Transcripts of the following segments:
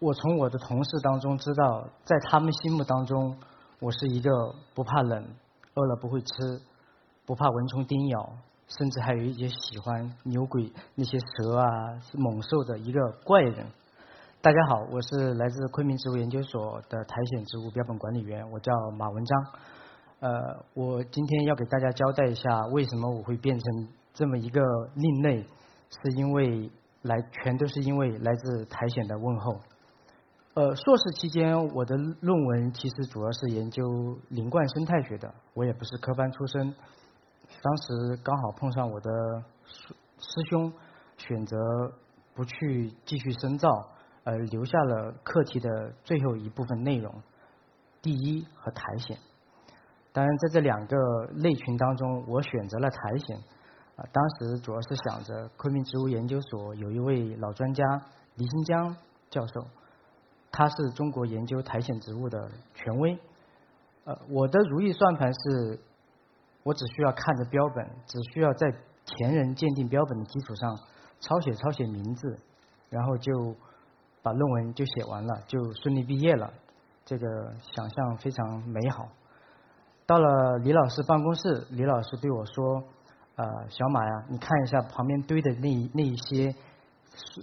我从我的同事当中知道，在他们心目当中，我是一个不怕冷、饿了不会吃、不怕蚊虫叮咬，甚至还有一些喜欢牛鬼那些蛇啊猛兽的一个怪人。大家好，我是来自昆明植物研究所的苔藓植物标本管理员，我叫马文章。呃，我今天要给大家交代一下，为什么我会变成这么一个另类，是因为来全都是因为来自苔藓的问候。呃，硕士期间我的论文其实主要是研究林冠生态学的，我也不是科班出身。当时刚好碰上我的师师兄选择不去继续深造，而留下了课题的最后一部分内容，第一和苔藓。当然在这两个类群当中，我选择了苔藓。啊，当时主要是想着昆明植物研究所有一位老专家黎新江教授。他是中国研究苔藓植物的权威。呃，我的如意算盘是，我只需要看着标本，只需要在前人鉴定标本的基础上抄写抄写名字，然后就把论文就写完了，就顺利毕业了。这个想象非常美好。到了李老师办公室，李老师对我说：“呃，小马呀，你看一下旁边堆的那那一些。”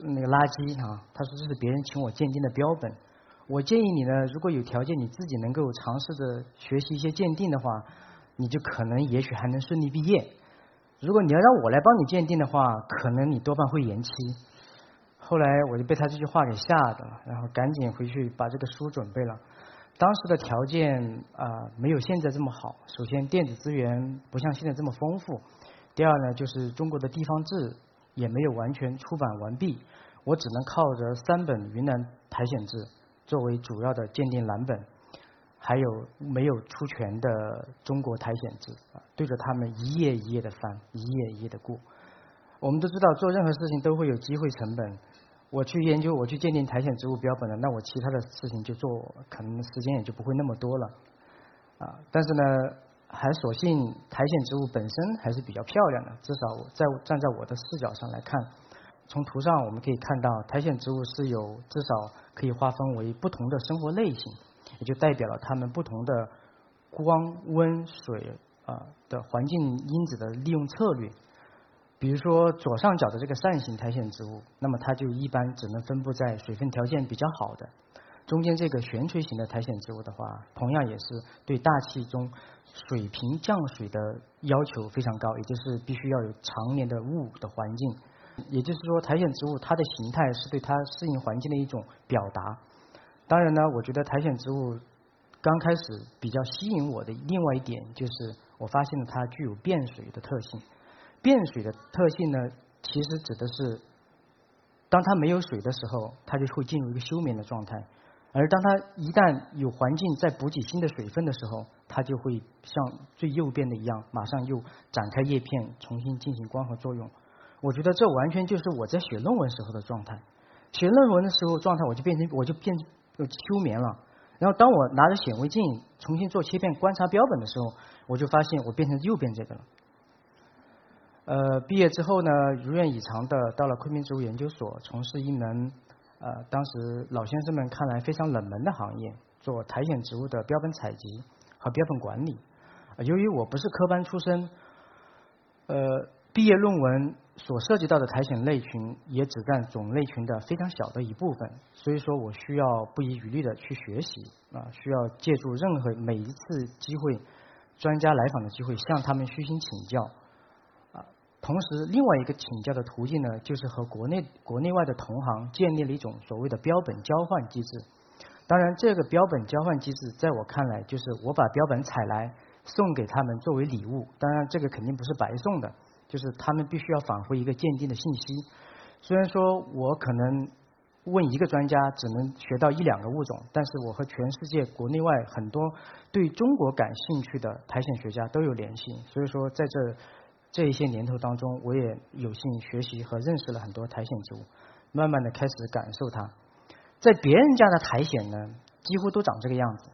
那个垃圾啊，他说这是别人请我鉴定的标本。我建议你呢，如果有条件，你自己能够尝试着学习一些鉴定的话，你就可能也许还能顺利毕业。如果你要让我来帮你鉴定的话，可能你多半会延期。后来我就被他这句话给吓的，然后赶紧回去把这个书准备了。当时的条件啊，没有现在这么好。首先，电子资源不像现在这么丰富；第二呢，就是中国的地方志。也没有完全出版完毕，我只能靠着三本云南苔藓志作为主要的鉴定蓝本，还有没有出全的中国苔藓志啊，对着他们一页一页的翻，一页一页的过。我们都知道做任何事情都会有机会成本，我去研究我去鉴定苔藓植物标本了，那我其他的事情就做，可能时间也就不会那么多了啊。但是呢。还所幸苔藓植物本身还是比较漂亮的，至少我在站在我的视角上来看，从图上我们可以看到苔藓植物是有至少可以划分为不同的生活类型，也就代表了它们不同的光、温、水啊的环境因子的利用策略。比如说左上角的这个扇形苔藓植物，那么它就一般只能分布在水分条件比较好的。中间这个悬垂型的苔藓植物的话，同样也是对大气中水平降水的要求非常高，也就是必须要有常年的雾的环境。也就是说，苔藓植物它的形态是对它适应环境的一种表达。当然呢，我觉得苔藓植物刚开始比较吸引我的另外一点，就是我发现了它具有变水的特性。变水的特性呢，其实指的是当它没有水的时候，它就会进入一个休眠的状态。而当它一旦有环境在补给新的水分的时候，它就会像最右边的一样，马上又展开叶片，重新进行光合作用。我觉得这完全就是我在写论文时候的状态。写论文的时候状态，我就变成我就变休眠了。然后当我拿着显微镜重新做切片观察标本的时候，我就发现我变成右边这个了。呃，毕业之后呢，如愿以偿的到了昆明植物研究所，从事一门。呃，当时老先生们看来非常冷门的行业，做苔藓植物的标本采集和标本管理。由于我不是科班出身，呃，毕业论文所涉及到的苔藓类群也只占总类群的非常小的一部分，所以说我需要不遗余力的去学习啊，需要借助任何每一次机会，专家来访的机会向他们虚心请教。同时，另外一个请教的途径呢，就是和国内国内外的同行建立了一种所谓的标本交换机制。当然，这个标本交换机制在我看来，就是我把标本采来送给他们作为礼物。当然，这个肯定不是白送的，就是他们必须要返回一个鉴定的信息。虽然说我可能问一个专家只能学到一两个物种，但是我和全世界国内外很多对中国感兴趣的苔藓学家都有联系，所以说在这这一些年头当中，我也有幸学习和认识了很多苔藓植物，慢慢的开始感受它。在别人家的苔藓呢，几乎都长这个样子，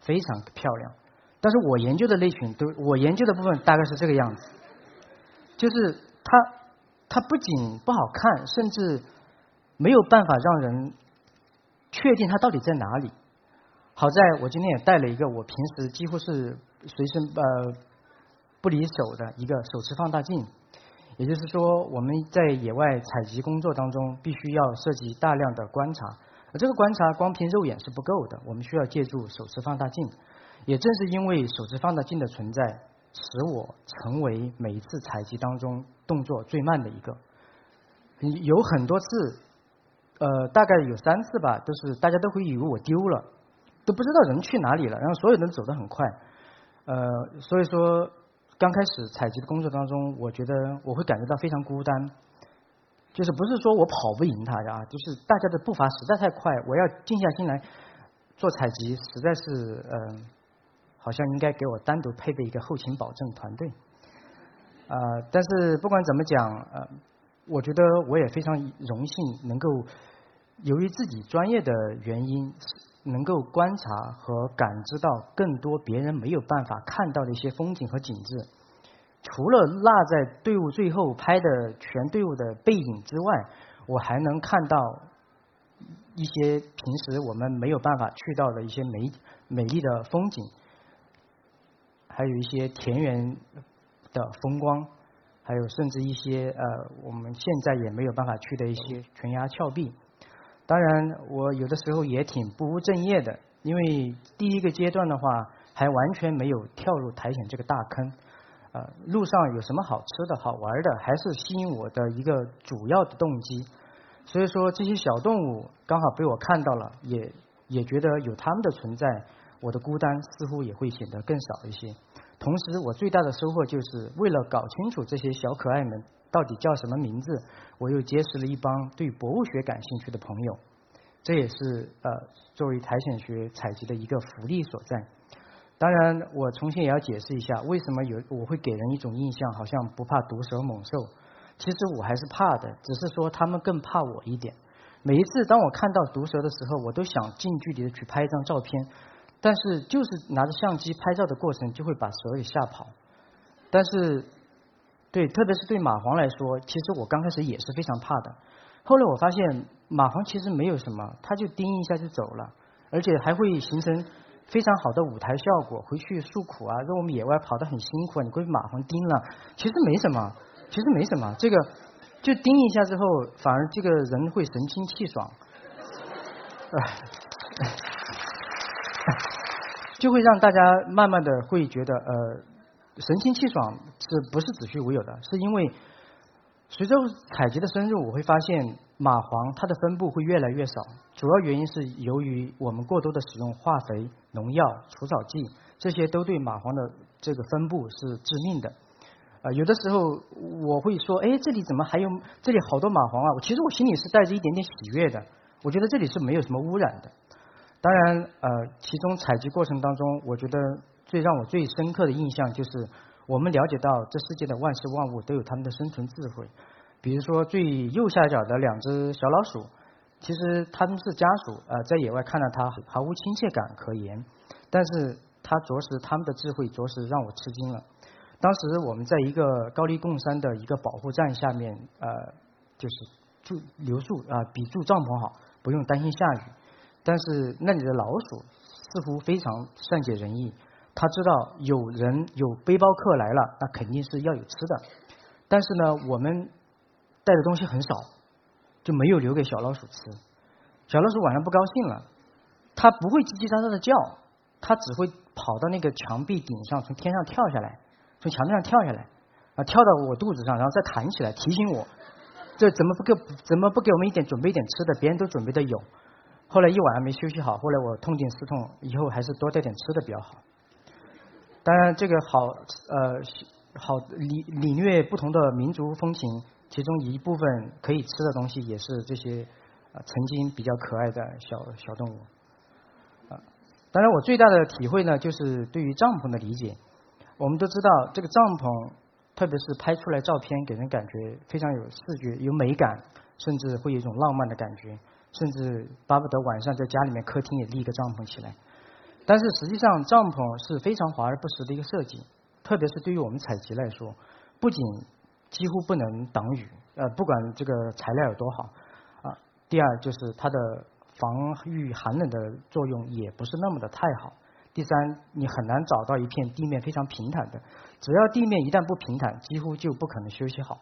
非常漂亮。但是我研究的类群都，我研究的部分大概是这个样子，就是它它不仅不好看，甚至。没有办法让人确定它到底在哪里。好在我今天也带了一个我平时几乎是随身呃不离手的一个手持放大镜，也就是说我们在野外采集工作当中必须要涉及大量的观察，而这个观察光凭肉眼是不够的，我们需要借助手持放大镜。也正是因为手持放大镜的存在，使我成为每一次采集当中动作最慢的一个。有很多次。呃，大概有三次吧，都是大家都会以为我丢了，都不知道人去哪里了，然后所有人走得很快，呃，所以说刚开始采集的工作当中，我觉得我会感觉到非常孤单，就是不是说我跑不赢他呀，就是大家的步伐实在太快，我要静下心来做采集，实在是呃，好像应该给我单独配备一个后勤保证团队，啊，但是不管怎么讲，呃。我觉得我也非常荣幸，能够由于自己专业的原因，能够观察和感知到更多别人没有办法看到的一些风景和景致。除了落在队伍最后拍的全队伍的背影之外，我还能看到一些平时我们没有办法去到的一些美美丽的风景，还有一些田园的风光。还有甚至一些呃，我们现在也没有办法去的一些悬崖峭壁。当然，我有的时候也挺不务正业的，因为第一个阶段的话，还完全没有跳入苔藓这个大坑。呃，路上有什么好吃的好玩的，还是吸引我的一个主要的动机。所以说，这些小动物刚好被我看到了，也也觉得有它们的存在，我的孤单似乎也会显得更少一些。同时，我最大的收获就是为了搞清楚这些小可爱们到底叫什么名字，我又结识了一帮对博物学感兴趣的朋友。这也是呃作为苔藓学采集的一个福利所在。当然，我重新也要解释一下，为什么有我会给人一种印象，好像不怕毒蛇猛兽。其实我还是怕的，只是说他们更怕我一点。每一次当我看到毒蛇的时候，我都想近距离的去拍一张照片。但是就是拿着相机拍照的过程，就会把蛇给吓跑。但是，对，特别是对蚂蟥来说，其实我刚开始也是非常怕的。后来我发现蚂蟥其实没有什么，它就叮一下就走了，而且还会形成非常好的舞台效果，回去诉苦啊，说我们野外跑得很辛苦，你被蚂蟥叮了，其实没什么，其实没什么，这个就叮一下之后，反而这个人会神清气爽。就会让大家慢慢的会觉得呃神清气爽是不是子虚乌有的？是因为随着采集的深入，我会发现蚂蟥它的分布会越来越少，主要原因是由于我们过多的使用化肥、农药、除草剂，这些都对蚂蟥的这个分布是致命的。啊，有的时候我会说，哎，这里怎么还有这里好多蚂蟥啊？其实我心里是带着一点点喜悦的，我觉得这里是没有什么污染的。当然，呃，其中采集过程当中，我觉得最让我最深刻的印象就是，我们了解到这世界的万事万物都有它们的生存智慧。比如说最右下角的两只小老鼠，其实它们是家属，呃，在野外看到它毫无亲切感可言，但是它着实它们的智慧着实让我吃惊了。当时我们在一个高黎贡山的一个保护站下面，呃，就是住留宿啊，比住帐篷好，不用担心下雨。但是那里的老鼠似乎非常善解人意，他知道有人有背包客来了，那肯定是要有吃的。但是呢，我们带的东西很少，就没有留给小老鼠吃。小老鼠晚上不高兴了，它不会叽叽喳喳的叫，它只会跑到那个墙壁顶上，从天上跳下来，从墙壁上跳下来，啊，跳到我肚子上，然后再弹起来提醒我，这怎么不给怎么不给我们一点准备一点吃的？别人都准备的有。后来一晚上没休息好，后来我痛定思痛，以后还是多带点吃的比较好。当然，这个好呃好领领略不同的民族风情，其中一部分可以吃的东西也是这些啊曾经比较可爱的小小动物。啊，当然我最大的体会呢，就是对于帐篷的理解。我们都知道，这个帐篷，特别是拍出来照片，给人感觉非常有视觉、有美感，甚至会有一种浪漫的感觉，甚至巴不得晚上在家里面客厅也立个帐篷起来。但是实际上，帐篷是非常华而不实的一个设计，特别是对于我们采集来说，不仅几乎不能挡雨，呃，不管这个材料有多好啊。第二就是它的防御寒冷的作用也不是那么的太好。第三，你很难找到一片地面非常平坦的，只要地面一旦不平坦，几乎就不可能休息好。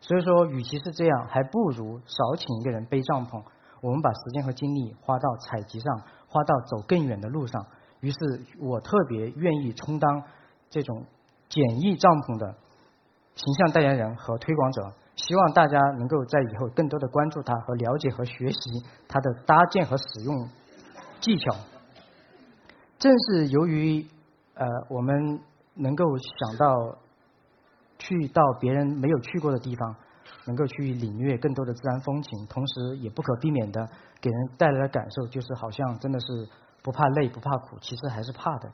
所以说，与其是这样，还不如少请一个人背帐篷，我们把时间和精力花到采集上，花到走更远的路上。于是我特别愿意充当这种简易帐篷的形象代言人和推广者，希望大家能够在以后更多的关注它和了解和学习它的搭建和使用技巧。正是由于呃我们能够想到去到别人没有去过的地方，能够去领略更多的自然风情，同时也不可避免的给人带来的感受就是好像真的是。不怕累，不怕苦，其实还是怕的。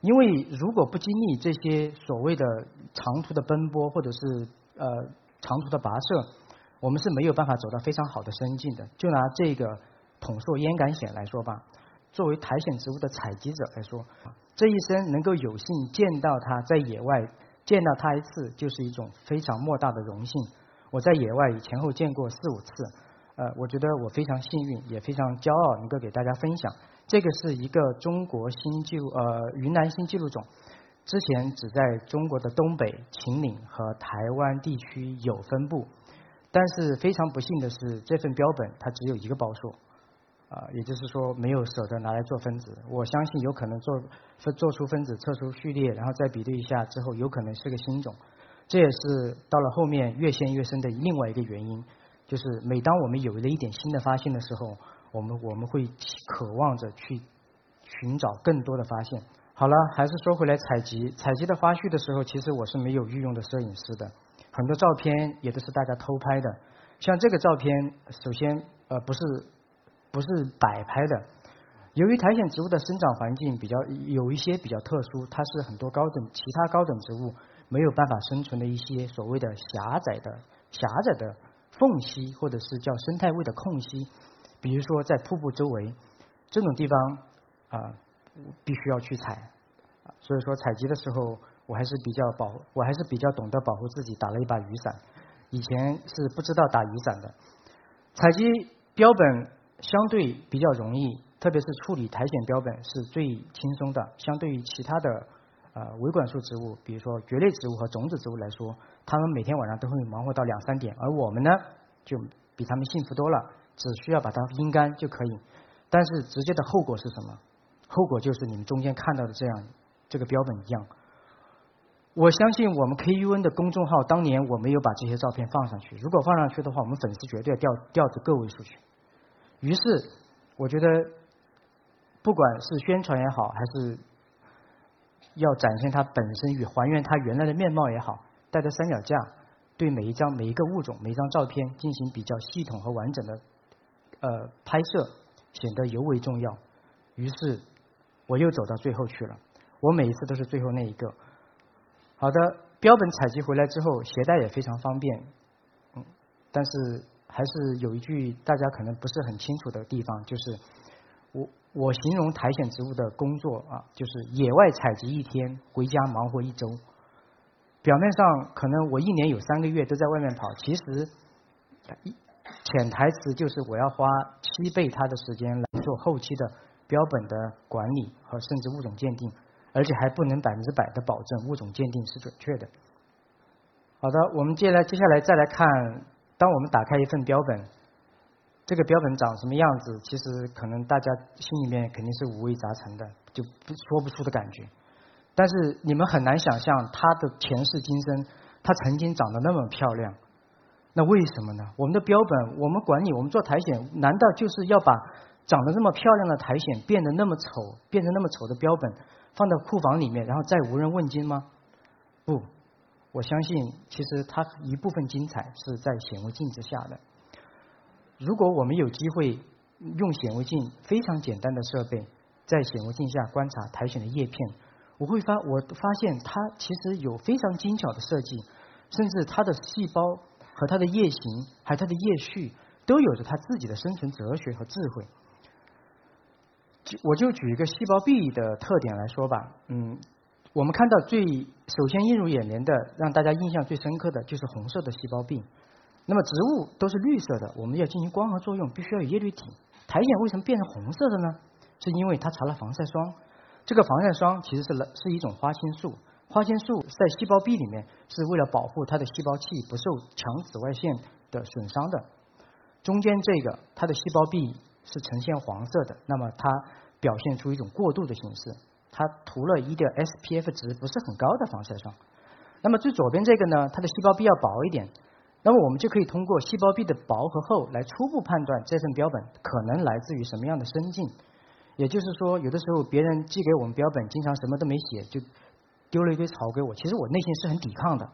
因为如果不经历这些所谓的长途的奔波，或者是呃长途的跋涉，我们是没有办法走到非常好的深境的。就拿这个统硕烟杆藓来说吧，作为苔藓植物的采集者来说，这一生能够有幸见到它在野外见到它一次，就是一种非常莫大的荣幸。我在野外前后见过四五次，呃，我觉得我非常幸运，也非常骄傲，能够给大家分享。这个是一个中国新纪录，呃，云南新纪录种，之前只在中国的东北、秦岭和台湾地区有分布，但是非常不幸的是，这份标本它只有一个包数，啊，也就是说没有舍得拿来做分子。我相信有可能做分做出分子，测出序列，然后再比对一下之后，有可能是个新种。这也是到了后面越陷越深的另外一个原因，就是每当我们有了一点新的发现的时候。我们我们会渴望着去寻找更多的发现。好了，还是说回来采集。采集的花絮的时候，其实我是没有御用的摄影师的，很多照片也都是大家偷拍的。像这个照片，首先呃不是不是摆拍的。由于苔藓植物的生长环境比较有一些比较特殊，它是很多高等其他高等植物没有办法生存的一些所谓的狭窄的狭窄的缝隙，或者是叫生态位的空隙。比如说，在瀑布周围这种地方啊，必须要去采。所以说，采集的时候，我还是比较保，我还是比较懂得保护自己，打了一把雨伞。以前是不知道打雨伞的。采集标本相对比较容易，特别是处理苔藓标本是最轻松的。相对于其他的呃维管束植物，比如说蕨类植物和种子植物来说，他们每天晚上都会忙活到两三点，而我们呢，就比他们幸福多了。只需要把它阴干就可以，但是直接的后果是什么？后果就是你们中间看到的这样这个标本一样。我相信我们 KUN 的公众号当年我没有把这些照片放上去，如果放上去的话，我们粉丝绝对掉掉至个位数去。于是我觉得，不管是宣传也好，还是要展现它本身与还原它原来的面貌也好，带着三脚架，对每一张每一个物种每一张照片进行比较系统和完整的。呃，拍摄显得尤为重要。于是我又走到最后去了。我每一次都是最后那一个。好的，标本采集回来之后，携带也非常方便。嗯，但是还是有一句大家可能不是很清楚的地方，就是我我形容苔藓植物的工作啊，就是野外采集一天，回家忙活一周。表面上可能我一年有三个月都在外面跑，其实一。潜台词就是我要花七倍它的时间来做后期的标本的管理和甚至物种鉴定，而且还不能百分之百的保证物种鉴定是准确的。好的，我们接下来接下来再来看，当我们打开一份标本，这个标本长什么样子？其实可能大家心里面肯定是五味杂陈的，就不说不出的感觉。但是你们很难想象它的前世今生，它曾经长得那么漂亮。那为什么呢？我们的标本，我们管理，我们做苔藓，难道就是要把长得那么漂亮的苔藓变得那么丑，变成那么丑的标本放到库房里面，然后再无人问津吗？不，我相信，其实它一部分精彩是在显微镜之下的。如果我们有机会用显微镜非常简单的设备，在显微镜下观察苔藓的叶片，我会发我发现它其实有非常精巧的设计，甚至它的细胞和它的叶形，还有它的叶序，都有着它自己的生存哲学和智慧。我就举一个细胞壁的特点来说吧，嗯，我们看到最首先映入眼帘的，让大家印象最深刻的就是红色的细胞壁。那么植物都是绿色的，我们要进行光合作用，必须要有叶绿体。苔藓为什么变成红色的呢？是因为它擦了防晒霜。这个防晒霜其实是是一种花青素，花青素在细胞壁里面是为了保护它的细胞器不受强紫外线的损伤的。中间这个它的细胞壁是呈现黄色的，那么它表现出一种过渡的形式，它涂了一个 SPF 值不是很高的防晒霜。那么最左边这个呢，它的细胞壁要薄一点。那么我们就可以通过细胞壁的薄和厚来初步判断这份标本可能来自于什么样的生境。也就是说，有的时候别人寄给我们标本，经常什么都没写就丢了一堆草给我，其实我内心是很抵抗的，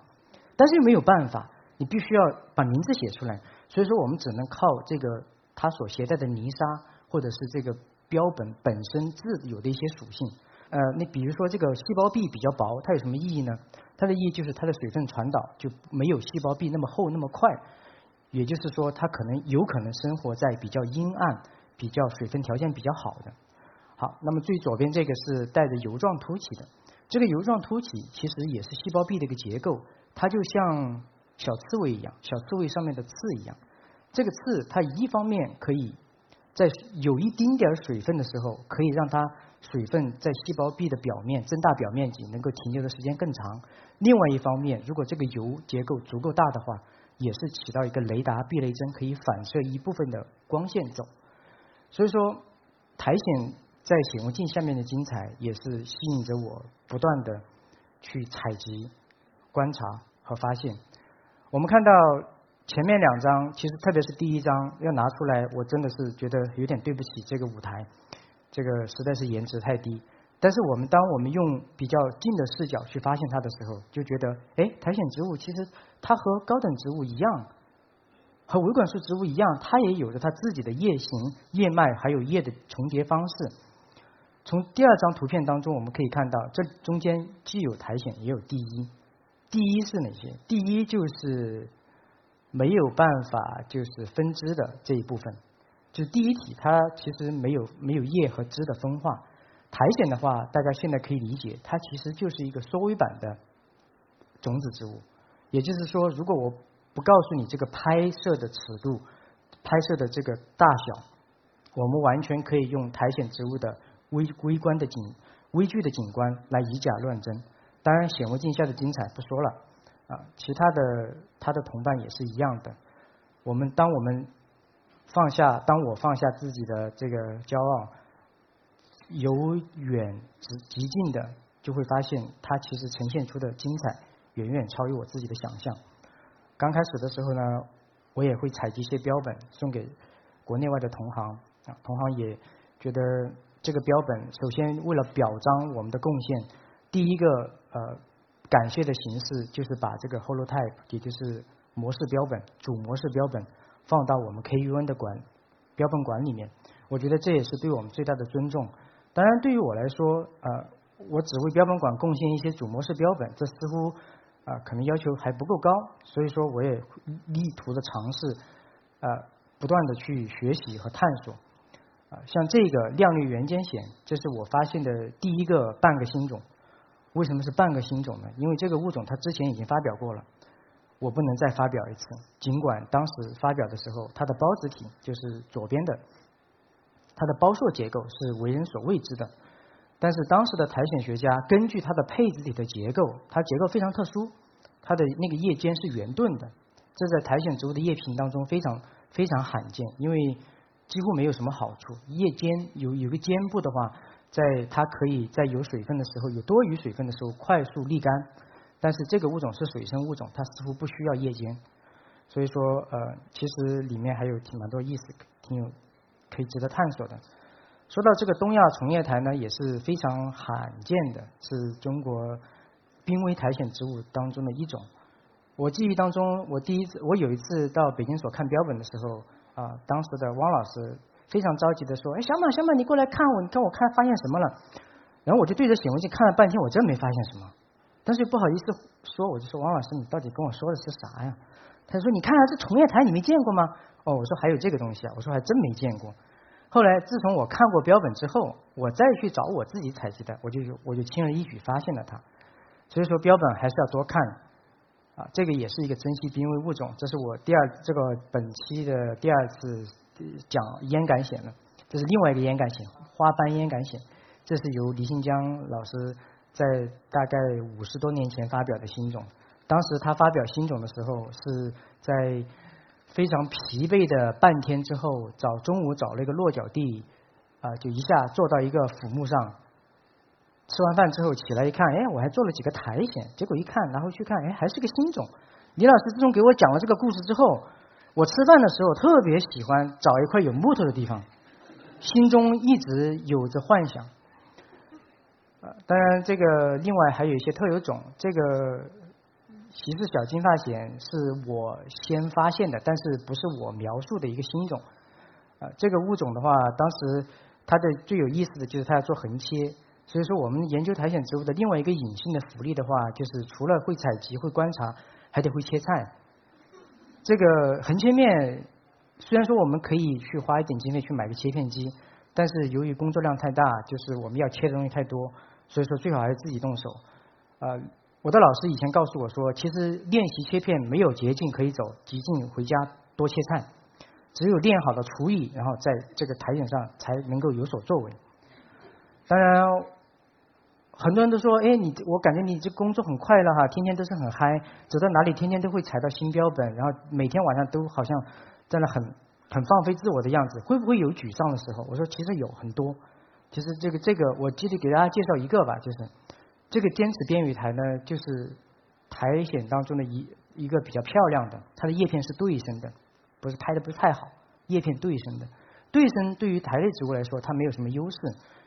但是又没有办法，你必须要把名字写出来。所以说，我们只能靠这个它所携带的泥沙，或者是这个标本本身自有的一些属性。呃，那比如说这个细胞壁比较薄，它有什么意义呢？它的意义就是它的水分传导就没有细胞壁那么厚那么快，也就是说它可能有可能生活在比较阴暗、比较水分条件比较好的。好，那么最左边这个是带着油状凸起的，这个油状凸起其实也是细胞壁的一个结构，它就像小刺猬一样，小刺猬上面的刺一样。这个刺它一方面可以在有一丁点儿水分的时候，可以让它。水分在细胞壁的表面增大表面积，能够停留的时间更长。另外一方面，如果这个油结构足够大的话，也是起到一个雷达避雷针，可以反射一部分的光线走。所以说，苔藓在显微镜下面的精彩，也是吸引着我不断的去采集、观察和发现。我们看到前面两张，其实特别是第一张要拿出来，我真的是觉得有点对不起这个舞台。这个实在是颜值太低，但是我们当我们用比较近的视角去发现它的时候，就觉得，哎，苔藓植物其实它和高等植物一样，和维管束植物一样，它也有着它自己的叶形、叶脉还有叶的重叠方式。从第二张图片当中，我们可以看到，这中间既有苔藓，也有地衣。地衣是哪些？地衣就是没有办法就是分支的这一部分。就是第一体，它其实没有没有叶和枝的分化。苔藓的话，大家现在可以理解，它其实就是一个缩微版的种子植物。也就是说，如果我不告诉你这个拍摄的尺度、拍摄的这个大小，我们完全可以用苔藓植物的微微观的景、微距的景观来以假乱真。当然，显微镜下的精彩不说了啊，其他的他的同伴也是一样的。我们当我们放下，当我放下自己的这个骄傲，由远及极近的，就会发现它其实呈现出的精彩远远超于我自己的想象。刚开始的时候呢，我也会采集一些标本送给国内外的同行啊，同行也觉得这个标本首先为了表彰我们的贡献，第一个呃感谢的形式就是把这个 holotype，也就是模式标本主模式标本。放到我们 KUN 的管标本馆里面，我觉得这也是对我们最大的尊重。当然，对于我来说，呃，我只为标本馆贡献一些主模式标本，这似乎啊可能要求还不够高。所以说，我也力图的尝试，呃，不断的去学习和探索。啊，像这个亮绿圆尖藓，这是我发现的第一个半个新种。为什么是半个新种呢？因为这个物种它之前已经发表过了。我不能再发表一次，尽管当时发表的时候，它的孢子体就是左边的，它的孢硕结构是为人所未知的。但是当时的苔藓学家根据它的配子体的结构，它结构非常特殊，它的那个叶尖是圆钝的，这在苔藓植物的叶片当中非常非常罕见，因为几乎没有什么好处。夜间有有个肩部的话，在它可以在有水分的时候，有多余水分的时候快速沥干。但是这个物种是水生物种，它似乎不需要夜间，所以说呃，其实里面还有挺蛮多意思，挺有可以值得探索的。说到这个东亚虫叶苔呢，也是非常罕见的，是中国濒危苔藓植物当中的一种。我记忆当中，我第一次我有一次到北京所看标本的时候，啊，当时的汪老师非常着急的说：“哎，小马，小马，你过来看我，你看我看发现什么了？”然后我就对着显微镜看了半天，我真没发现什么，但是又不好意思说，我就说：“汪老师，你到底跟我说的是啥呀？”他说：“你看啊，这重叶台你没见过吗？”哦，我说还有这个东西啊，我说还真没见过。后来自从我看过标本之后，我再去找我自己采集的，我就我就轻而易举发现了它。所以说标本还是要多看啊，这个也是一个珍稀濒危物种。这是我第二这个本期的第二次讲烟感藓了，这是另外一个烟感藓——花斑烟感藓。这是由李新江老师在大概五十多年前发表的新种。当时他发表新种的时候是在。非常疲惫的半天之后，找中午找了一个落脚地，啊，就一下坐到一个腐木上。吃完饭之后起来一看，哎，我还做了几个苔藓。结果一看，然后去看，哎，还是个新种。李老师自从给我讲了这个故事之后，我吃饭的时候特别喜欢找一块有木头的地方，心中一直有着幻想。呃，当然这个另外还有一些特有种，这个。其实小金发藓是我先发现的，但是不是我描述的一个新种。啊，这个物种的话，当时它的最有意思的就是它要做横切，所以说我们研究苔藓植物的另外一个隐性的福利的话，就是除了会采集、会观察，还得会切菜。这个横切面虽然说我们可以去花一点经费去买个切片机，但是由于工作量太大，就是我们要切的东西太多，所以说最好还是自己动手。呃。我的老师以前告诉我说，其实练习切片没有捷径可以走，捷径回家多切菜，只有练好了厨艺，然后在这个苔藓上才能够有所作为。当然，很多人都说，哎，你我感觉你这工作很快乐哈，天天都是很嗨，走到哪里天天都会踩到新标本，然后每天晚上都好像在那很很放飞自我的样子，会不会有沮丧的时候？我说其实有很多，其实这个这个，我记得给大家介绍一个吧，就是。这个尖齿边羽苔呢，就是苔藓当中的一一个比较漂亮的，它的叶片是对生的，不是拍的不是太好，叶片对生的。对生对于苔类植物来说，它没有什么优势，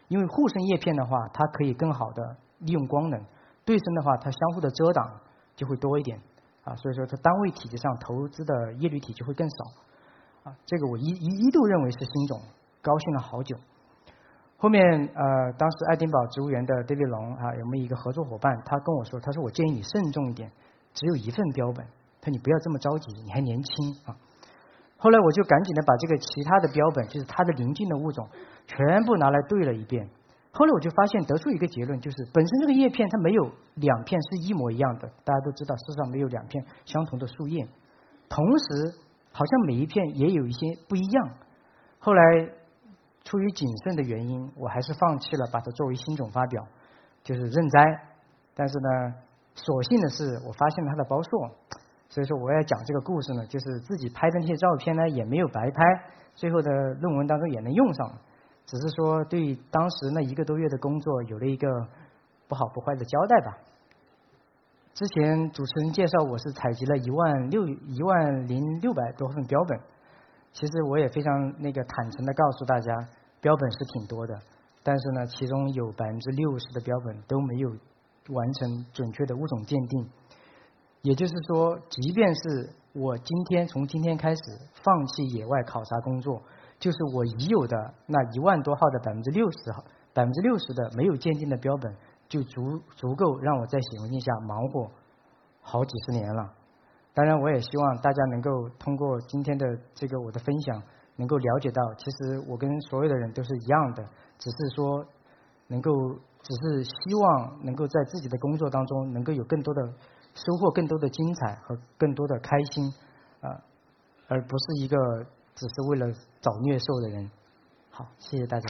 因为互生叶片的话，它可以更好的利用光能；对生的话，它相互的遮挡就会多一点啊，所以说它单位体积上投资的叶绿体就会更少啊。这个我一一一度认为是新种，高兴了好久。后面呃，当时爱丁堡植物园的 David 龙啊，有没有一个合作伙伴？他跟我说，他说我建议你慎重一点，只有一份标本，他说你不要这么着急，你还年轻啊。后来我就赶紧的把这个其他的标本，就是它的邻近的物种，全部拿来对了一遍。后来我就发现得出一个结论，就是本身这个叶片它没有两片是一模一样的，大家都知道世上没有两片相同的树叶，同时好像每一片也有一些不一样。后来。出于谨慎的原因，我还是放弃了把它作为新种发表，就是认栽。但是呢，所幸的是，我发现了它的包硕，所以说我要讲这个故事呢，就是自己拍的那些照片呢也没有白拍，最后的论文当中也能用上，只是说对当时那一个多月的工作有了一个不好不坏的交代吧。之前主持人介绍我是采集了一万六一万零六百多份标本。其实我也非常那个坦诚的告诉大家，标本是挺多的，但是呢，其中有百分之六十的标本都没有完成准确的物种鉴定。也就是说，即便是我今天从今天开始放弃野外考察工作，就是我已有的那一万多号的百分之六十百分之六十的没有鉴定的标本，就足足够让我在显微镜下忙活好几十年了。当然，我也希望大家能够通过今天的这个我的分享，能够了解到，其实我跟所有的人都是一样的，只是说能够，只是希望能够在自己的工作当中能够有更多的收获，更多的精彩和更多的开心啊，而不是一个只是为了找虐受的人。好，谢谢大家。